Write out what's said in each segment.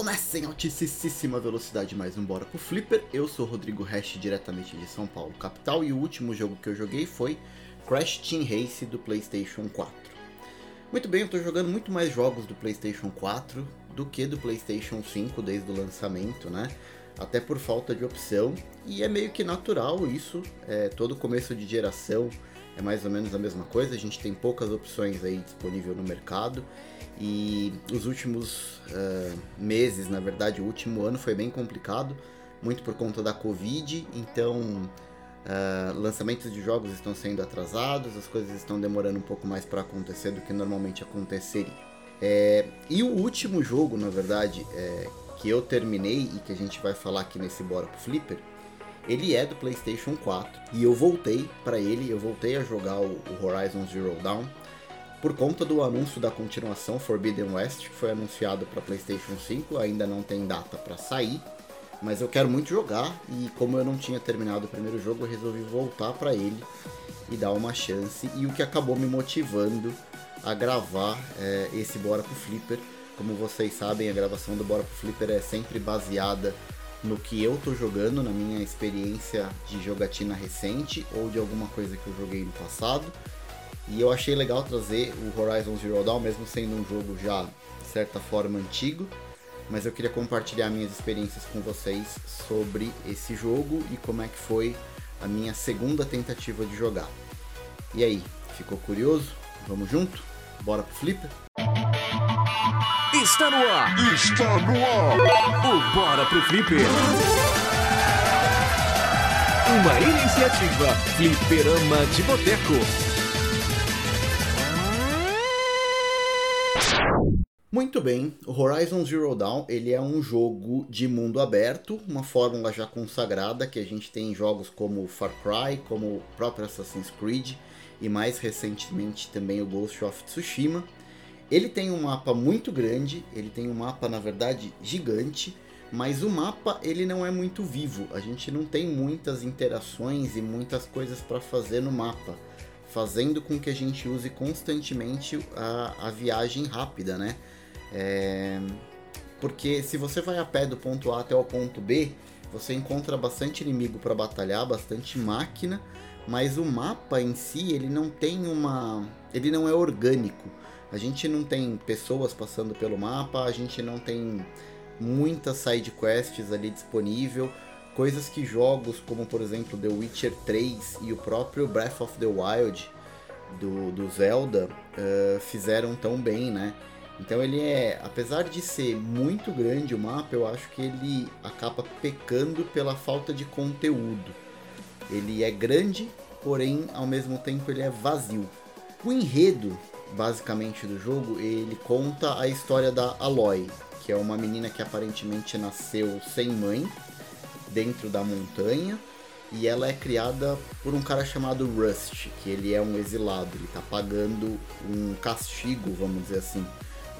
começa em altíssima velocidade mais um Bora pro Flipper. Eu sou Rodrigo Hash, diretamente de São Paulo, capital, e o último jogo que eu joguei foi Crash Team Race do PlayStation 4. Muito bem, eu estou jogando muito mais jogos do PlayStation 4 do que do PlayStation 5 desde o lançamento, né? Até por falta de opção, e é meio que natural isso, é, todo começo de geração é mais ou menos a mesma coisa, a gente tem poucas opções aí disponível no mercado e os últimos uh, meses, na verdade, o último ano foi bem complicado, muito por conta da Covid, então uh, lançamentos de jogos estão sendo atrasados, as coisas estão demorando um pouco mais para acontecer do que normalmente aconteceria. É, e o último jogo, na verdade, é, que eu terminei e que a gente vai falar aqui nesse Bora pro Flipper, ele é do PlayStation 4 e eu voltei para ele, eu voltei a jogar o, o Horizon Zero Dawn por conta do anúncio da continuação Forbidden West, que foi anunciado para PlayStation 5, ainda não tem data para sair, mas eu quero muito jogar e como eu não tinha terminado o primeiro jogo, eu resolvi voltar para ele e dar uma chance e o que acabou me motivando a gravar é, esse Bora pro Flipper. Como vocês sabem, a gravação do Bora pro Flipper é sempre baseada no que eu tô jogando, na minha experiência de jogatina recente ou de alguma coisa que eu joguei no passado. E eu achei legal trazer o Horizon Zero Dawn, mesmo sendo um jogo já, de certa forma, antigo. Mas eu queria compartilhar minhas experiências com vocês sobre esse jogo e como é que foi a minha segunda tentativa de jogar. E aí, ficou curioso? Vamos junto? Bora pro Flipper? Está no ar! Está no ar! O Bora pro Flipper! Uma iniciativa Flipperama de Boteco. Muito bem, o Horizon Zero Dawn ele é um jogo de mundo aberto, uma fórmula já consagrada que a gente tem em jogos como Far Cry, como o próprio Assassin's Creed e mais recentemente também o Ghost of Tsushima. Ele tem um mapa muito grande, ele tem um mapa na verdade gigante, mas o mapa ele não é muito vivo. A gente não tem muitas interações e muitas coisas para fazer no mapa, fazendo com que a gente use constantemente a, a viagem rápida, né? É... Porque se você vai a pé do ponto A até o ponto B, você encontra bastante inimigo para batalhar, bastante máquina, mas o mapa em si ele não tem uma, ele não é orgânico. A gente não tem pessoas passando pelo mapa, a gente não tem muitas side quests ali disponível, coisas que jogos como por exemplo The Witcher 3 e o próprio Breath of the Wild do, do Zelda uh, fizeram tão bem, né? Então ele é, apesar de ser muito grande o mapa, eu acho que ele acaba pecando pela falta de conteúdo. Ele é grande, porém ao mesmo tempo ele é vazio. O enredo, basicamente do jogo, ele conta a história da Aloy, que é uma menina que aparentemente nasceu sem mãe dentro da montanha e ela é criada por um cara chamado Rust, que ele é um exilado, ele está pagando um castigo, vamos dizer assim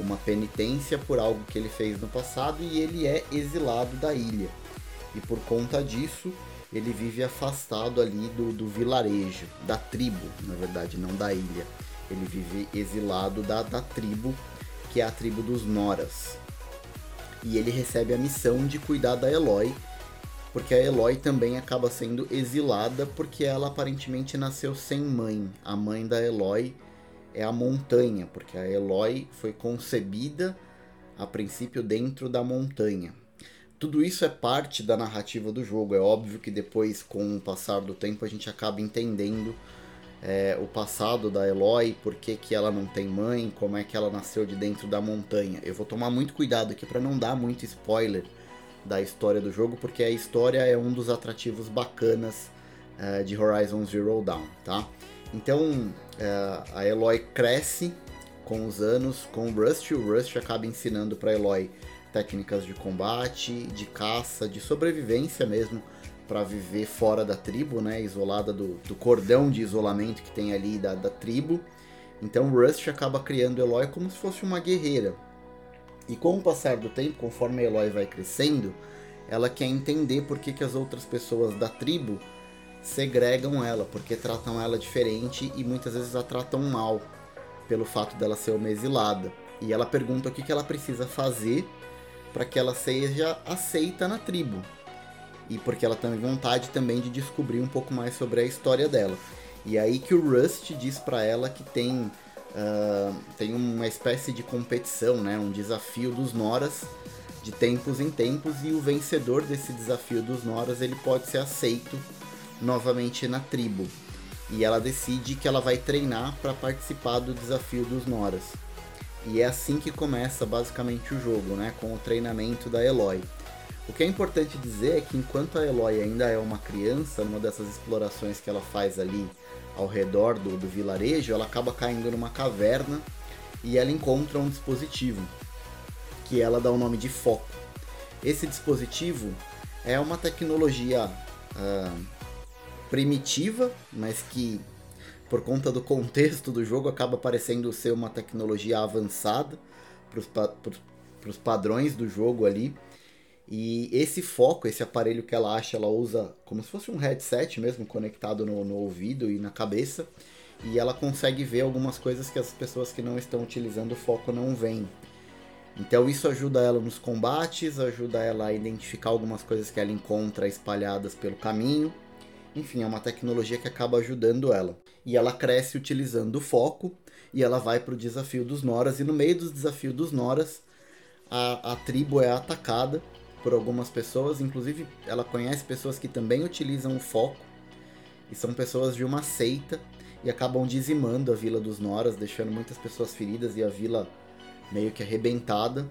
uma penitência por algo que ele fez no passado e ele é exilado da ilha. E por conta disso, ele vive afastado ali do, do vilarejo, da tribo, na verdade, não da ilha. Ele vive exilado da, da tribo, que é a tribo dos Noras. E ele recebe a missão de cuidar da Eloy, porque a Eloy também acaba sendo exilada porque ela aparentemente nasceu sem mãe. A mãe da Eloy é a montanha, porque a Eloy foi concebida a princípio dentro da montanha. Tudo isso é parte da narrativa do jogo. É óbvio que depois, com o passar do tempo, a gente acaba entendendo é, o passado da Eloy, por que, que ela não tem mãe, como é que ela nasceu de dentro da montanha. Eu vou tomar muito cuidado aqui para não dar muito spoiler da história do jogo, porque a história é um dos atrativos bacanas é, de Horizon Zero Dawn, tá? Então é, a Eloy cresce com os anos com o Rust o Rust acaba ensinando para Eloy técnicas de combate, de caça, de sobrevivência mesmo para viver fora da tribo, né, isolada do, do, cordão de isolamento que tem ali da, da tribo. Então Rust acaba criando Eloy como se fosse uma guerreira. E com o passar do tempo, conforme a Eloy vai crescendo, ela quer entender por que, que as outras pessoas da tribo segregam ela, porque tratam ela diferente e muitas vezes a tratam mal pelo fato dela ser uma exilada. E ela pergunta o que, ela precisa fazer para que ela seja aceita na tribo. E porque ela tem vontade também de descobrir um pouco mais sobre a história dela. E aí que o Rust diz para ela que tem, uh, tem uma espécie de competição, né? um desafio dos Noras de tempos em tempos e o vencedor desse desafio dos Noras ele pode ser aceito novamente na tribo. E ela decide que ela vai treinar para participar do desafio dos Noras. E é assim que começa basicamente o jogo, né, com o treinamento da Eloy. O que é importante dizer é que enquanto a Eloy ainda é uma criança, numa dessas explorações que ela faz ali ao redor do, do vilarejo, ela acaba caindo numa caverna e ela encontra um dispositivo que ela dá o nome de foco. Esse dispositivo é uma tecnologia uh, primitiva, mas que por conta do contexto do jogo acaba parecendo ser uma tecnologia avançada para os padrões do jogo ali. E esse foco, esse aparelho que ela acha, ela usa como se fosse um headset mesmo conectado no, no ouvido e na cabeça. E ela consegue ver algumas coisas que as pessoas que não estão utilizando o foco não veem. Então isso ajuda ela nos combates, ajuda ela a identificar algumas coisas que ela encontra espalhadas pelo caminho. Enfim, é uma tecnologia que acaba ajudando ela. E ela cresce utilizando o foco e ela vai para o desafio dos Noras. E no meio do desafio dos Noras, a, a tribo é atacada por algumas pessoas. Inclusive, ela conhece pessoas que também utilizam o foco. E são pessoas de uma seita e acabam dizimando a vila dos Noras, deixando muitas pessoas feridas e a vila meio que arrebentada.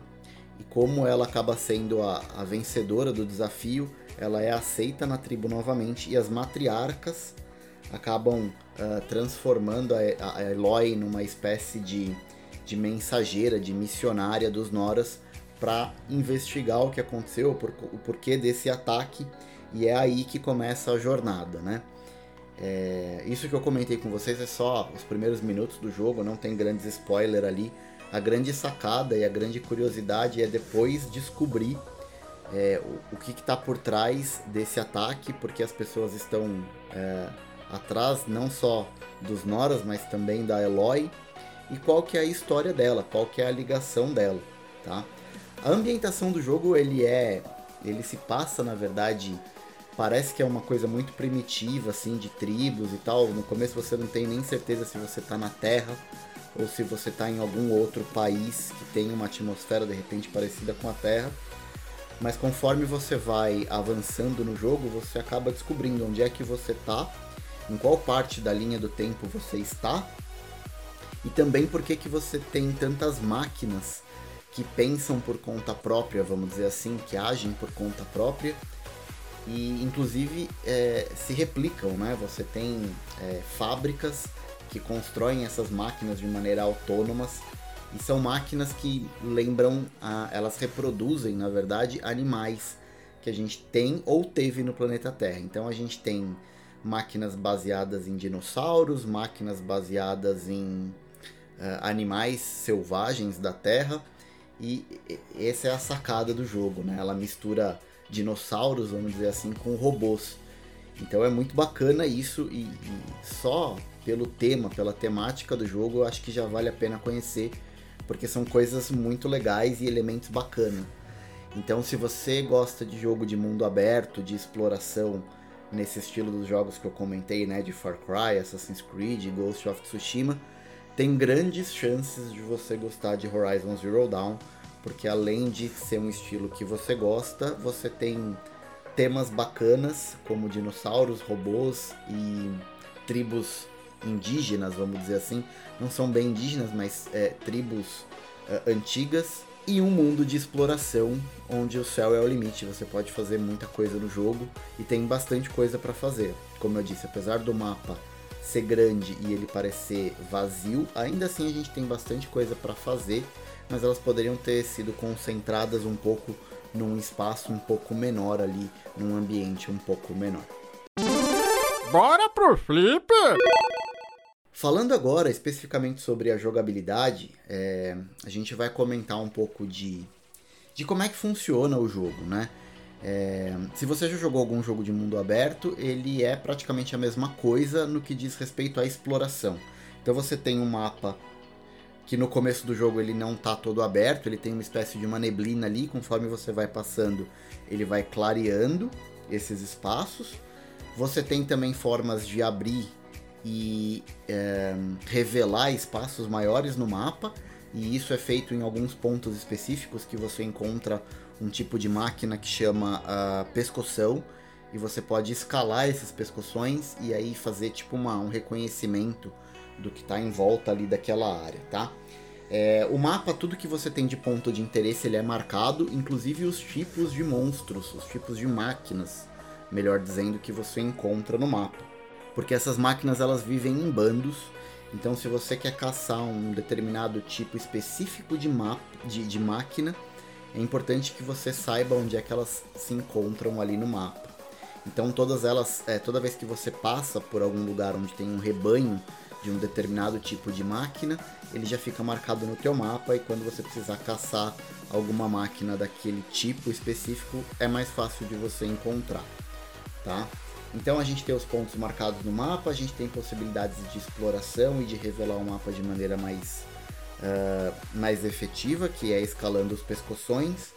E como ela acaba sendo a, a vencedora do desafio, ela é aceita na tribo novamente e as matriarcas acabam uh, transformando a, a Eloy numa espécie de, de mensageira, de missionária dos Noras para investigar o que aconteceu, o porquê desse ataque e é aí que começa a jornada, né? É, isso que eu comentei com vocês é só os primeiros minutos do jogo, não tem grandes spoilers ali. A grande sacada e a grande curiosidade é depois descobrir é, o, o, que está por trás desse ataque, porque as pessoas estão é, atrás não só dos Noras, mas também da Eloy, e qual que é a história dela, qual que é a ligação dela, tá? A ambientação do jogo, ele é... ele se passa, na verdade, parece que é uma coisa muito primitiva, assim, de tribos e tal. No começo você não tem nem certeza se você está na Terra ou se você está em algum outro país que tem uma atmosfera, de repente, parecida com a Terra mas conforme você vai avançando no jogo, você acaba descobrindo onde é que você está, em qual parte da linha do tempo você está, e também por que que você tem tantas máquinas que pensam por conta própria, vamos dizer assim, que agem por conta própria e inclusive é, se replicam, né? Você tem é, fábricas que constroem essas máquinas de maneira autônomas e são máquinas que lembram, a, elas reproduzem, na verdade, animais que a gente tem ou teve no planeta Terra. Então a gente tem máquinas baseadas em dinossauros, máquinas baseadas em uh, animais selvagens da Terra. E essa é a sacada do jogo, né? Ela mistura dinossauros, vamos dizer assim, com robôs. Então é muito bacana isso e, e só pelo tema, pela temática do jogo, eu acho que já vale a pena conhecer porque são coisas muito legais e elementos bacanas. Então, se você gosta de jogo de mundo aberto, de exploração, nesse estilo dos jogos que eu comentei, né, de Far Cry, Assassin's Creed, Ghost of Tsushima, tem grandes chances de você gostar de Horizon Zero Dawn, porque além de ser um estilo que você gosta, você tem temas bacanas como dinossauros, robôs e tribos indígenas, vamos dizer assim, não são bem indígenas, mas é, tribos é, antigas, e um mundo de exploração onde o céu é o limite. Você pode fazer muita coisa no jogo e tem bastante coisa para fazer. Como eu disse, apesar do mapa ser grande e ele parecer vazio, ainda assim a gente tem bastante coisa para fazer, mas elas poderiam ter sido concentradas um pouco num espaço um pouco menor ali, num ambiente um pouco menor. Bora pro flip! Falando agora especificamente sobre a jogabilidade, é, a gente vai comentar um pouco de, de como é que funciona o jogo, né? É, se você já jogou algum jogo de mundo aberto, ele é praticamente a mesma coisa no que diz respeito à exploração. Então você tem um mapa que no começo do jogo ele não tá todo aberto, ele tem uma espécie de uma neblina ali, conforme você vai passando, ele vai clareando esses espaços. Você tem também formas de abrir e é, revelar espaços maiores no mapa, e isso é feito em alguns pontos específicos que você encontra um tipo de máquina que chama uh, pescoção, e você pode escalar esses pescoções e aí fazer tipo uma, um reconhecimento do que está em volta ali daquela área, tá? É, o mapa, tudo que você tem de ponto de interesse, ele é marcado, inclusive os tipos de monstros, os tipos de máquinas, melhor dizendo, que você encontra no mapa. Porque essas máquinas elas vivem em bandos, então se você quer caçar um determinado tipo específico de, mapa, de, de máquina, é importante que você saiba onde é que elas se encontram ali no mapa. Então todas elas, é, toda vez que você passa por algum lugar onde tem um rebanho de um determinado tipo de máquina, ele já fica marcado no teu mapa e quando você precisar caçar alguma máquina daquele tipo específico, é mais fácil de você encontrar, tá? Então a gente tem os pontos marcados no mapa, a gente tem possibilidades de exploração e de revelar o mapa de maneira mais, uh, mais efetiva, que é escalando os pescoções.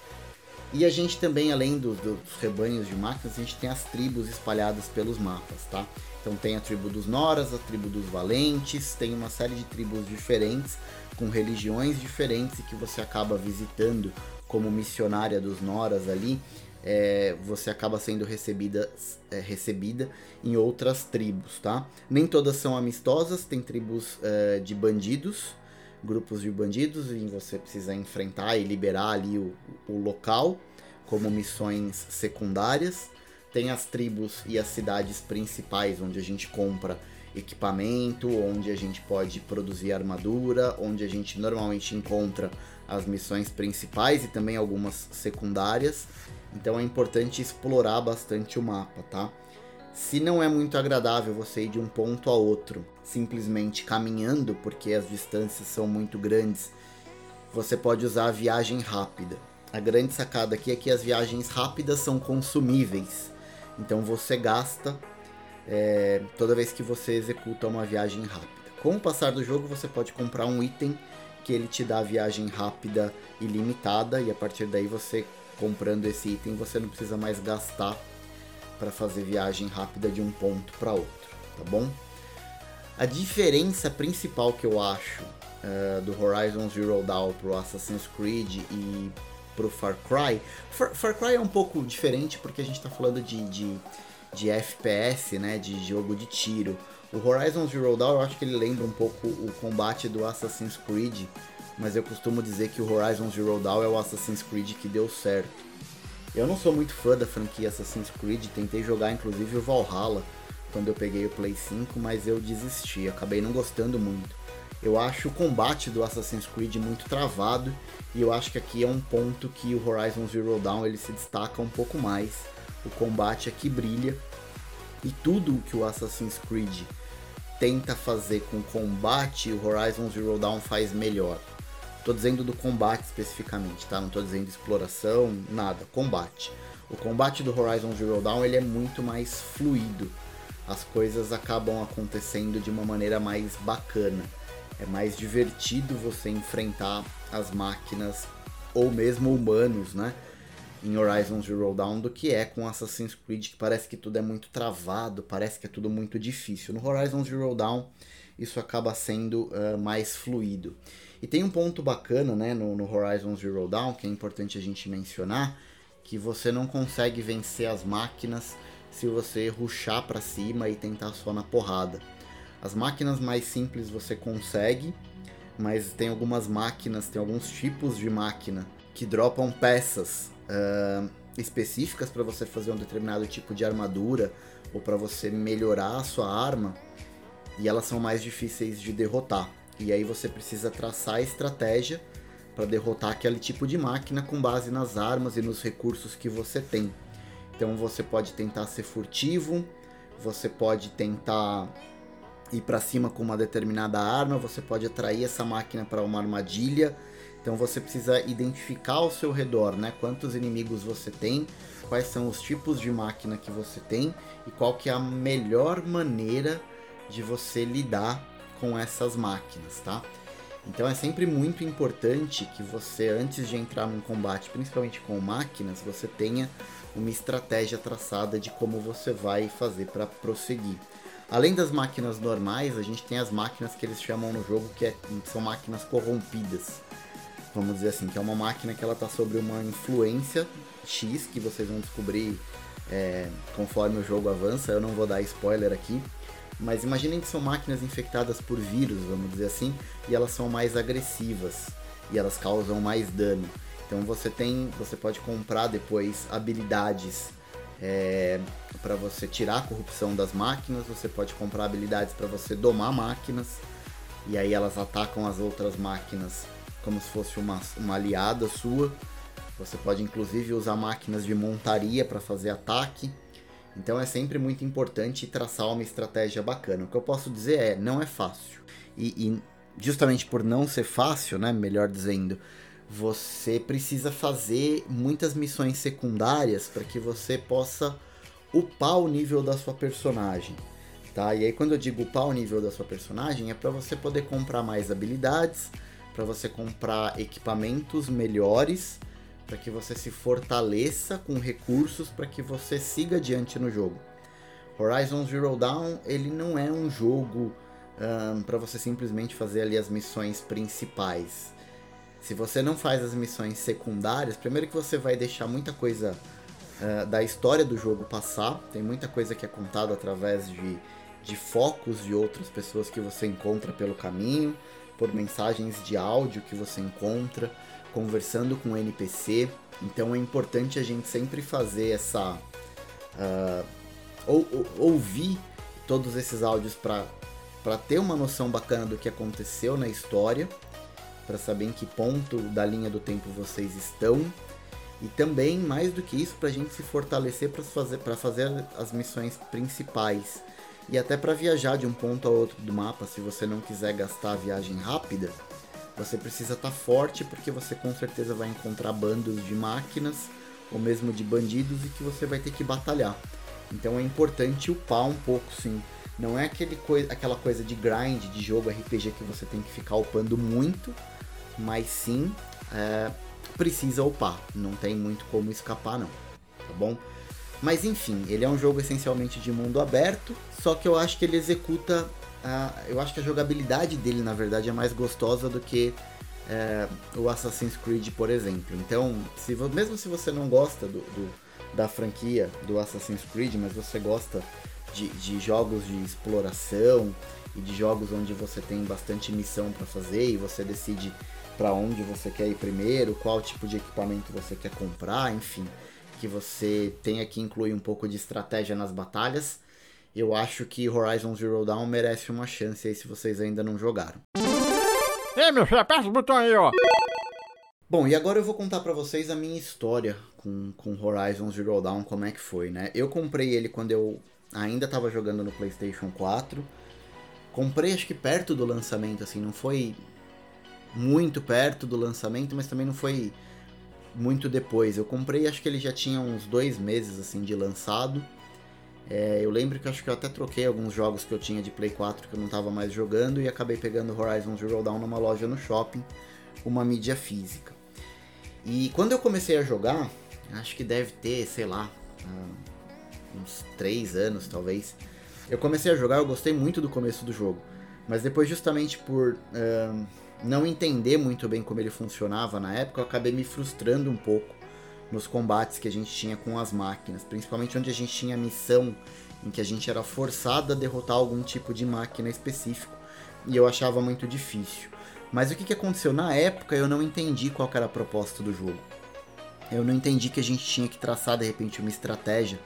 E a gente também, além do, dos rebanhos de máquinas, a gente tem as tribos espalhadas pelos mapas, tá? Então tem a tribo dos Noras, a tribo dos Valentes, tem uma série de tribos diferentes, com religiões diferentes e que você acaba visitando como missionária dos Noras ali. É, você acaba sendo recebida, é, recebida em outras tribos, tá? Nem todas são amistosas, tem tribos é, de bandidos, grupos de bandidos, e você precisa enfrentar e liberar ali o, o local como missões secundárias. Tem as tribos e as cidades principais onde a gente compra equipamento, onde a gente pode produzir armadura, onde a gente normalmente encontra as missões principais e também algumas secundárias. Então é importante explorar bastante o mapa, tá? Se não é muito agradável você ir de um ponto a outro simplesmente caminhando, porque as distâncias são muito grandes, você pode usar a viagem rápida. A grande sacada aqui é que as viagens rápidas são consumíveis. Então você gasta é, toda vez que você executa uma viagem rápida. Com o passar do jogo, você pode comprar um item que ele te dá a viagem rápida ilimitada e a partir daí você comprando esse item você não precisa mais gastar para fazer viagem rápida de um ponto para outro, tá bom? A diferença principal que eu acho uh, do Horizon Zero Dawn pro Assassin's Creed e pro Far Cry. Far, Far Cry é um pouco diferente porque a gente está falando de, de, de, FPS, né, de jogo de tiro. O Horizon Zero Dawn eu acho que ele lembra um pouco o combate do Assassin's Creed, mas eu costumo dizer que o Horizon Zero Dawn é o Assassin's Creed que deu certo. Eu não sou muito fã da franquia Assassin's Creed, tentei jogar inclusive o Valhalla quando eu peguei o Play 5, mas eu desisti, acabei não gostando muito. Eu acho o combate do Assassin's Creed muito travado e eu acho que aqui é um ponto que o Horizon Zero Dawn ele se destaca um pouco mais. O combate aqui brilha e tudo que o Assassin's Creed tenta fazer com o combate, o Horizon Zero Dawn faz melhor. Tô dizendo do combate especificamente, tá? Não tô dizendo exploração, nada, combate. O combate do Horizon Zero Dawn ele é muito mais fluido. As coisas acabam acontecendo de uma maneira mais bacana. É mais divertido você enfrentar as máquinas ou mesmo humanos, né? Em Horizon Zero Dawn do que é com Assassin's Creed, que parece que tudo é muito travado, parece que é tudo muito difícil. No Horizon Zero Dawn isso acaba sendo uh, mais fluido. E tem um ponto bacana né, no, no Horizon Zero Dawn que é importante a gente mencionar, que você não consegue vencer as máquinas se você ruxar para cima e tentar só na porrada. As máquinas mais simples você consegue, mas tem algumas máquinas, tem alguns tipos de máquina que dropam peças uh, específicas para você fazer um determinado tipo de armadura ou para você melhorar a sua arma e elas são mais difíceis de derrotar. E aí você precisa traçar a estratégia para derrotar aquele tipo de máquina com base nas armas e nos recursos que você tem. Então você pode tentar ser furtivo, você pode tentar ir para cima com uma determinada arma, você pode atrair essa máquina para uma armadilha. Então você precisa identificar ao seu redor, né? Quantos inimigos você tem, quais são os tipos de máquina que você tem e qual que é a melhor maneira de você lidar com essas máquinas, tá? Então é sempre muito importante que você, antes de entrar num combate, principalmente com máquinas, você tenha uma estratégia traçada de como você vai fazer para prosseguir. Além das máquinas normais, a gente tem as máquinas que eles chamam no jogo que é, são máquinas corrompidas. Vamos dizer assim, que é uma máquina que ela está sobre uma influência X, que vocês vão descobrir é, conforme o jogo avança. Eu não vou dar spoiler aqui, mas imaginem que são máquinas infectadas por vírus, vamos dizer assim, e elas são mais agressivas e elas causam mais dano. Então você tem, você pode comprar depois habilidades é, para você tirar a corrupção das máquinas. Você pode comprar habilidades para você domar máquinas e aí elas atacam as outras máquinas como se fosse uma, uma aliada sua. Você pode inclusive usar máquinas de montaria para fazer ataque. Então é sempre muito importante traçar uma estratégia bacana. O que eu posso dizer é, não é fácil. E, e justamente por não ser fácil, né, melhor dizendo, você precisa fazer muitas missões secundárias para que você possa upar o nível da sua personagem. Tá? E aí quando eu digo upar o nível da sua personagem é para você poder comprar mais habilidades, para você comprar equipamentos melhores para que você se fortaleça com recursos para que você siga adiante no jogo. Horizon Zero Dawn ele não é um jogo um, para você simplesmente fazer ali as missões principais. Se você não faz as missões secundárias, primeiro que você vai deixar muita coisa uh, da história do jogo passar, tem muita coisa que é contada através de, de focos de outras pessoas que você encontra pelo caminho, por mensagens de áudio que você encontra conversando com o NPC. Então é importante a gente sempre fazer essa. Uh, ou, ou, ouvir todos esses áudios para ter uma noção bacana do que aconteceu na história, para saber em que ponto da linha do tempo vocês estão. E também, mais do que isso, para a gente se fortalecer para fazer, fazer as missões principais. E até para viajar de um ponto a outro do mapa, se você não quiser gastar a viagem rápida, você precisa estar tá forte porque você com certeza vai encontrar bandos de máquinas ou mesmo de bandidos e que você vai ter que batalhar. Então é importante upar um pouco, sim. Não é aquele coi aquela coisa de grind de jogo RPG que você tem que ficar upando muito, mas sim é, precisa upar. Não tem muito como escapar, não. Tá bom? Mas enfim, ele é um jogo essencialmente de mundo aberto, só que eu acho que ele executa Uh, eu acho que a jogabilidade dele, na verdade, é mais gostosa do que uh, o Assassin's Creed, por exemplo. Então, se, mesmo se você não gosta do, do, da franquia do Assassin's Creed, mas você gosta de, de jogos de exploração e de jogos onde você tem bastante missão para fazer e você decide para onde você quer ir primeiro, qual tipo de equipamento você quer comprar, enfim, que você tenha que incluir um pouco de estratégia nas batalhas eu acho que Horizon Zero Dawn merece uma chance aí se vocês ainda não jogaram. Ei, meu filho, aperta o botão aí, ó. Bom, e agora eu vou contar para vocês a minha história com, com Horizon Zero Dawn, como é que foi, né? Eu comprei ele quando eu ainda estava jogando no PlayStation 4. Comprei acho que perto do lançamento, assim, não foi muito perto do lançamento, mas também não foi muito depois. Eu comprei, acho que ele já tinha uns dois meses, assim, de lançado. É, eu lembro que acho que eu até troquei alguns jogos que eu tinha de Play 4 que eu não estava mais jogando e acabei pegando Horizon Zero Dawn numa loja no shopping, uma mídia física. E quando eu comecei a jogar, acho que deve ter, sei lá, uns 3 anos talvez. Eu comecei a jogar, eu gostei muito do começo do jogo, mas depois, justamente por uh, não entender muito bem como ele funcionava na época, eu acabei me frustrando um pouco nos combates que a gente tinha com as máquinas, principalmente onde a gente tinha missão em que a gente era forçado a derrotar algum tipo de máquina específico e eu achava muito difícil. Mas o que, que aconteceu? Na época eu não entendi qual era a proposta do jogo. Eu não entendi que a gente tinha que traçar de repente uma estratégia,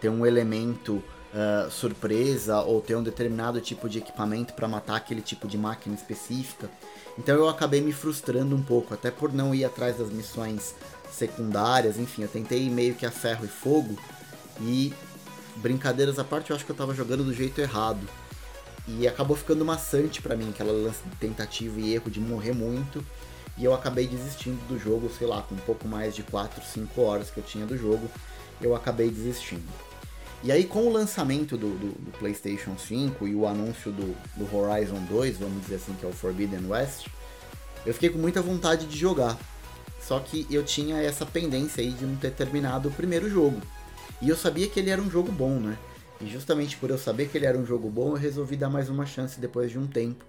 ter um elemento uh, surpresa ou ter um determinado tipo de equipamento para matar aquele tipo de máquina específica. Então eu acabei me frustrando um pouco, até por não ir atrás das missões secundárias, enfim, eu tentei meio que a ferro e fogo e brincadeiras à parte, eu acho que eu tava jogando do jeito errado. E acabou ficando maçante para mim, aquela lance de tentativa e erro de morrer muito. E eu acabei desistindo do jogo, sei lá, com um pouco mais de 4, 5 horas que eu tinha do jogo, eu acabei desistindo. E aí, com o lançamento do, do, do PlayStation 5 e o anúncio do, do, Horizon 2, vamos dizer assim, que é o Forbidden West, Eu fiquei com muita vontade de jogar. Só que eu tinha essa pendência aí de não ter terminado o primeiro jogo. E eu sabia que ele era um jogo bom, né? E justamente por eu saber que ele era um jogo bom, eu resolvi dar mais uma chance depois de um tempo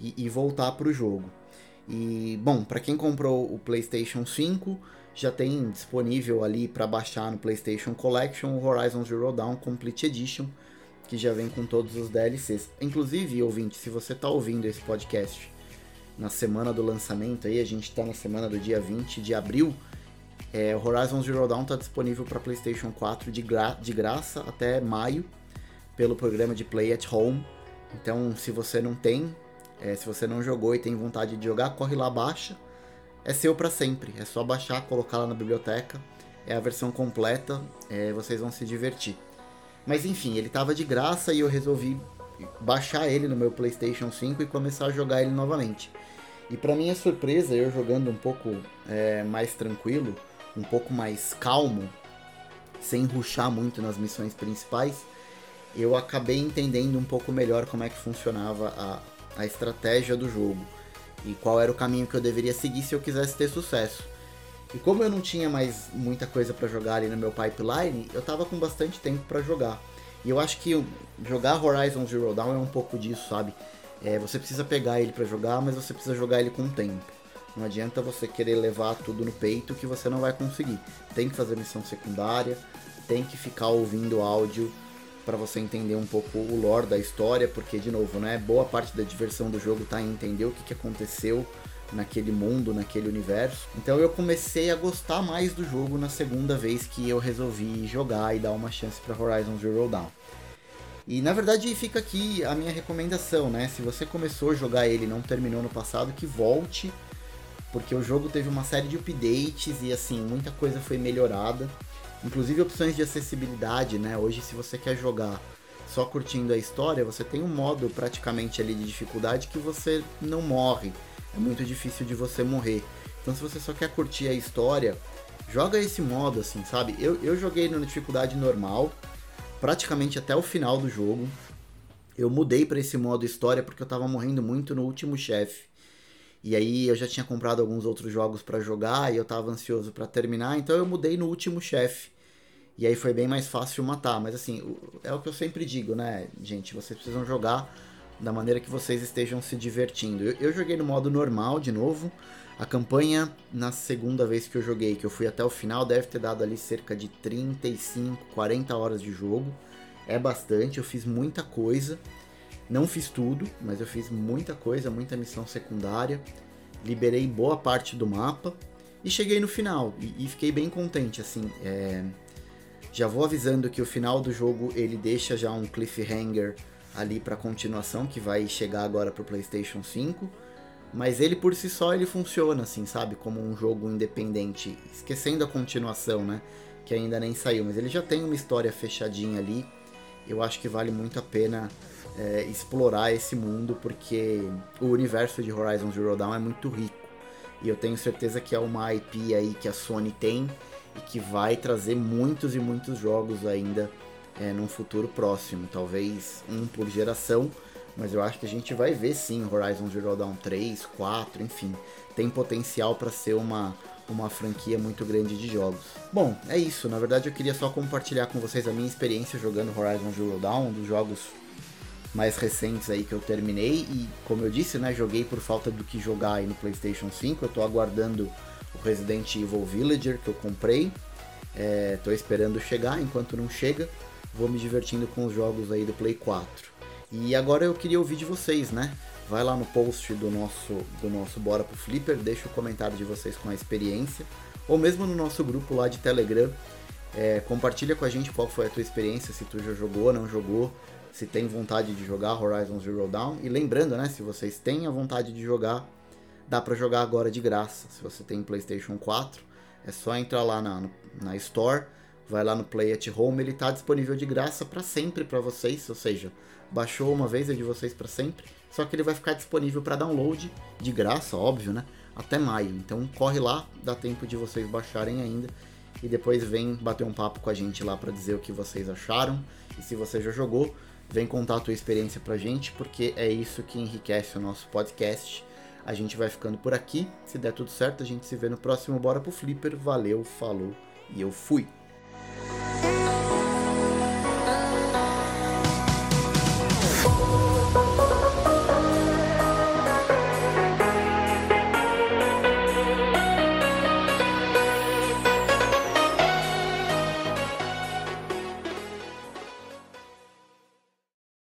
e, e voltar pro jogo. E, bom, para quem comprou o PlayStation 5, já tem disponível ali para baixar no PlayStation Collection o Horizon Zero Dawn Complete Edition, que já vem com todos os DLCs. Inclusive, ouvinte, se você está ouvindo esse podcast na semana do lançamento, aí a gente está na semana do dia 20 de abril, é, o Horizon Zero Dawn está disponível para PlayStation 4 de, gra de graça até maio pelo programa de Play at Home. Então, se você não tem, é, se você não jogou e tem vontade de jogar, corre lá, baixa. É seu para sempre. É só baixar, colocar lá na biblioteca. É a versão completa. É, vocês vão se divertir. Mas enfim, ele estava de graça e eu resolvi baixar ele no meu PlayStation 5 e começar a jogar ele novamente. E para minha surpresa, eu jogando um pouco é, mais tranquilo, um pouco mais calmo, sem ruxar muito nas missões principais, eu acabei entendendo um pouco melhor como é que funcionava a, a estratégia do jogo e qual era o caminho que eu deveria seguir se eu quisesse ter sucesso. E como eu não tinha mais muita coisa para jogar ali no meu pipeline, eu tava com bastante tempo para jogar. E eu acho que jogar Horizon Zero Dawn é um pouco disso, sabe? É, você precisa pegar ele para jogar, mas você precisa jogar ele com tempo. Não adianta você querer levar tudo no peito que você não vai conseguir. Tem que fazer missão secundária, tem que ficar ouvindo áudio para você entender um pouco o lore da história, porque de novo, né, boa parte da diversão do jogo tá em entender o que, que aconteceu naquele mundo, naquele universo. Então eu comecei a gostar mais do jogo na segunda vez que eu resolvi jogar e dar uma chance para Horizon Zero Dawn. E na verdade fica aqui a minha recomendação, né? Se você começou a jogar ele e não terminou no passado, que volte, porque o jogo teve uma série de updates e assim, muita coisa foi melhorada. Inclusive opções de acessibilidade, né? Hoje se você quer jogar só curtindo a história, você tem um modo praticamente ali de dificuldade que você não morre. É muito difícil de você morrer. Então se você só quer curtir a história, joga esse modo assim, sabe? Eu, eu joguei na dificuldade normal, praticamente até o final do jogo. Eu mudei para esse modo história porque eu tava morrendo muito no último chefe. E aí eu já tinha comprado alguns outros jogos para jogar e eu tava ansioso para terminar, então eu mudei no último chefe. E aí foi bem mais fácil matar. Mas assim, é o que eu sempre digo, né, gente? Vocês precisam jogar da maneira que vocês estejam se divertindo. Eu, eu, joguei no modo normal de novo. A campanha, na segunda vez que eu joguei, que eu fui até o final, deve ter dado ali cerca de 35, 40 horas de jogo. É bastante, eu fiz muita coisa. Não fiz tudo, mas eu fiz muita coisa, muita missão secundária. Liberei boa parte do mapa e cheguei no final e, e fiquei bem contente. Assim, é já vou avisando que o final do jogo ele deixa já um cliffhanger ali para continuação que vai chegar agora para o PlayStation 5. Mas ele por si só ele funciona assim, sabe, como um jogo independente, esquecendo a continuação, né, que ainda nem saiu, mas ele já tem uma história fechadinha ali. Eu acho que vale muito a pena é, explorar esse mundo porque o universo de Horizon Zero Dawn é muito rico e eu tenho certeza que é uma IP aí que a Sony tem e que vai trazer muitos e muitos jogos ainda é, num futuro próximo, talvez um por geração, mas eu acho que a gente vai ver sim Horizon Zero Dawn 3, 4, enfim, tem potencial para ser uma, uma franquia muito grande de jogos. Bom, é isso, na verdade eu queria só compartilhar com vocês a minha experiência jogando Horizon Zero Dawn, um dos jogos mais recentes aí que eu terminei e como eu disse, né, joguei por falta do que jogar aí no PlayStation 5, eu tô aguardando o Resident Evil Villager que eu comprei. É, esperando chegar, enquanto não chega, vou me divertindo com os jogos aí do Play 4. E agora eu queria ouvir de vocês, né? Vai lá no post do nosso, do nosso Bora pro Flipper, deixa o comentário de vocês com a experiência, ou mesmo no nosso grupo lá de Telegram. É, compartilha com a gente qual foi a tua experiência, se tu já jogou ou não jogou, se tem vontade de jogar Horizon Zero Dawn. E lembrando, né, se vocês têm a vontade de jogar, dá para jogar agora de graça. Se você tem PlayStation 4, é só entrar lá na, na Store, vai lá no Play at Home, ele está disponível de graça para sempre para vocês, ou seja, baixou uma vez é de vocês para sempre, só que ele vai ficar disponível para download de graça, óbvio, né? Até maio. Então corre lá, dá tempo de vocês baixarem ainda e depois vem bater um papo com a gente lá para dizer o que vocês acharam e se você já jogou, vem contar a tua experiência pra gente, porque é isso que enriquece o nosso podcast A gente vai ficando por aqui. Se der tudo certo, a gente se vê no próximo Bora pro Flipper. Valeu, falou e eu fui. Música